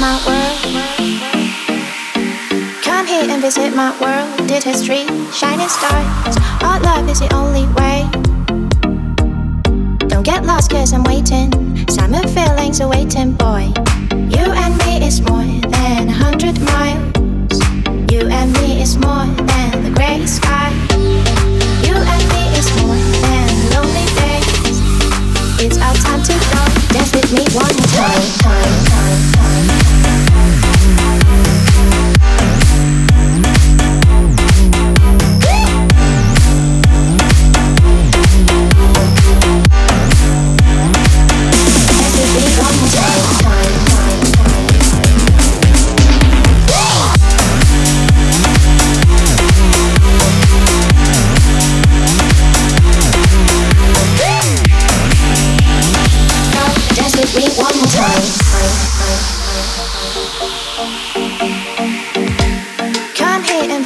my world. Come here and visit my world. Did history, shining stars. Our love is the only way. Don't get lost, cause I'm waiting. Summer feelings awaiting, waiting, boy. You and me is more than a hundred miles.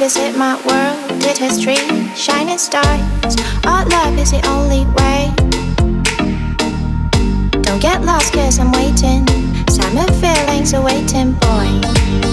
is it my world? Did history shining stars? Our love is the only way. Don't get lost, cause I'm waiting. Summer feelings are waiting, boy.